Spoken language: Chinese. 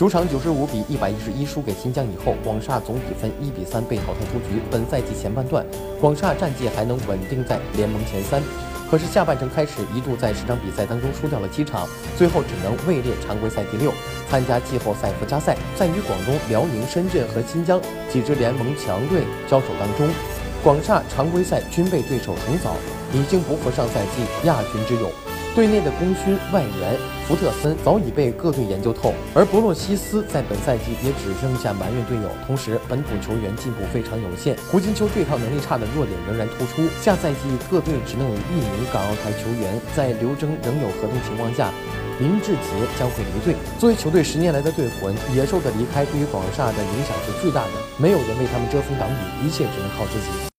主场九十五比一百一十一输给新疆以后，广厦总比分一比三被淘汰出局。本赛季前半段，广厦战绩还能稳定在联盟前三，可是下半程开始一度在十场比赛当中输掉了七场，最后只能位列常规赛第六。参加季后赛附加赛，在与广东、辽宁、深圳和新疆几支联盟强队交手当中，广厦常规赛均被对手横扫，已经不复上赛季亚军之勇。队内的功勋外援福特森早已被各队研究透，而博洛西斯在本赛季也只剩下埋怨队友。同时，本土球员进步非常有限，胡金秋对抗能力差的弱点仍然突出。下赛季各队只能有一名港澳台球员，在刘铮仍有合同情况下，林志杰将会离队。作为球队十年来的队魂，野兽的离开对于广厦的影响是巨大的。没有人为他们遮风挡雨，一切只能靠自己。